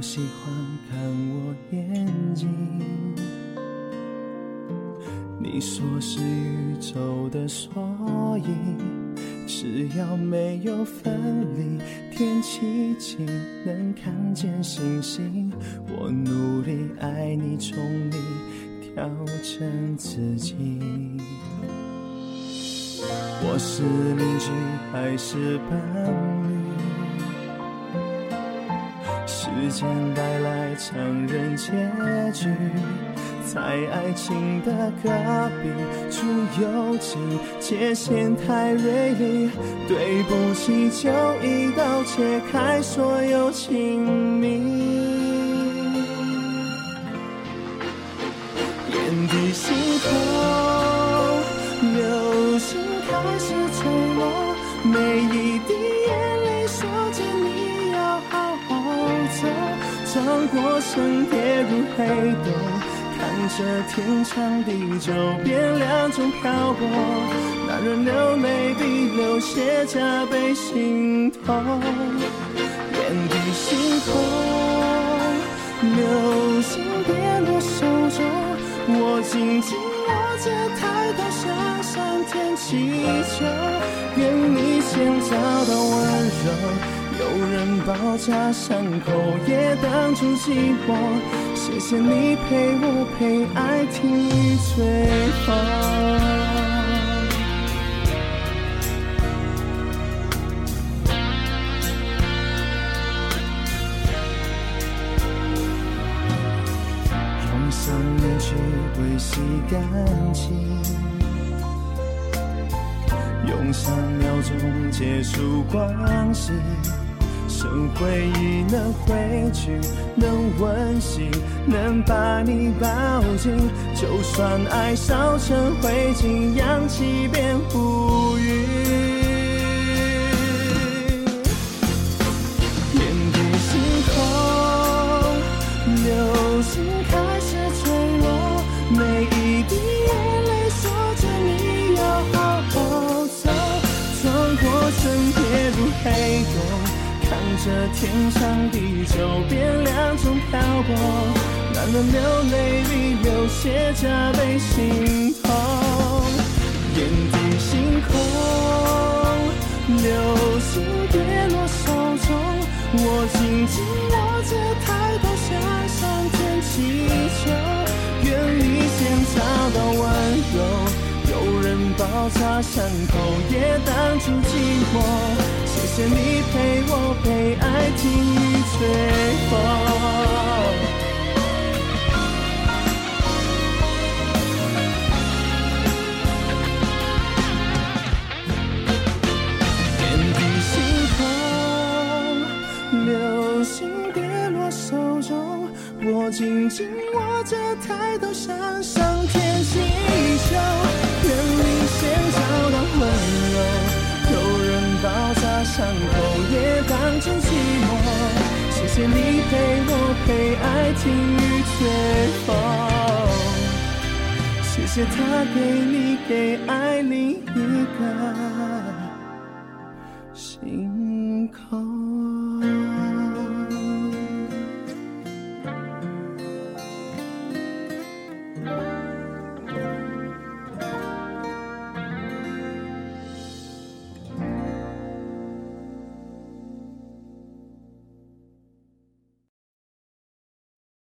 我喜欢看我眼睛。你说是宇宙的缩影，只要没有分离，天气晴能看见星星。我努力爱你，从你调整自己。我是邻居还是伴侣？时间带来强忍结局，在爱情的隔壁住有情，界限太锐利，对不起就一刀切开所有亲密。眼底星空，流星开始坠落，每一转过身跌入黑洞，看着天长地久变两种漂泊，男人流泪比流血加倍心痛，眼底星空，流星跌落手中。我紧紧握着抬头向上天祈求，愿你先找到温柔，有人包扎伤口也挡住寂寞。谢谢你陪我陪爱听雨吹风。用生命去维系感情，用三秒钟结束关系，剩回忆能回去，能温习，能把你抱紧。就算爱烧成灰烬，氧气变乌云。着天长地久变两种漂泊，男人流泪比流血加倍心痛，眼底星空，流星跌落手中。我紧紧握着，抬头向上天祈求，愿你先找到温柔，有人包扎伤口也挡住寂寞。谢你陪我陪爱听雨吹风。眼底星空，流星跌落手中，我紧紧握着，抬头向上天谢谢你陪我陪爱情雨最后，谢谢他给你给爱你一个。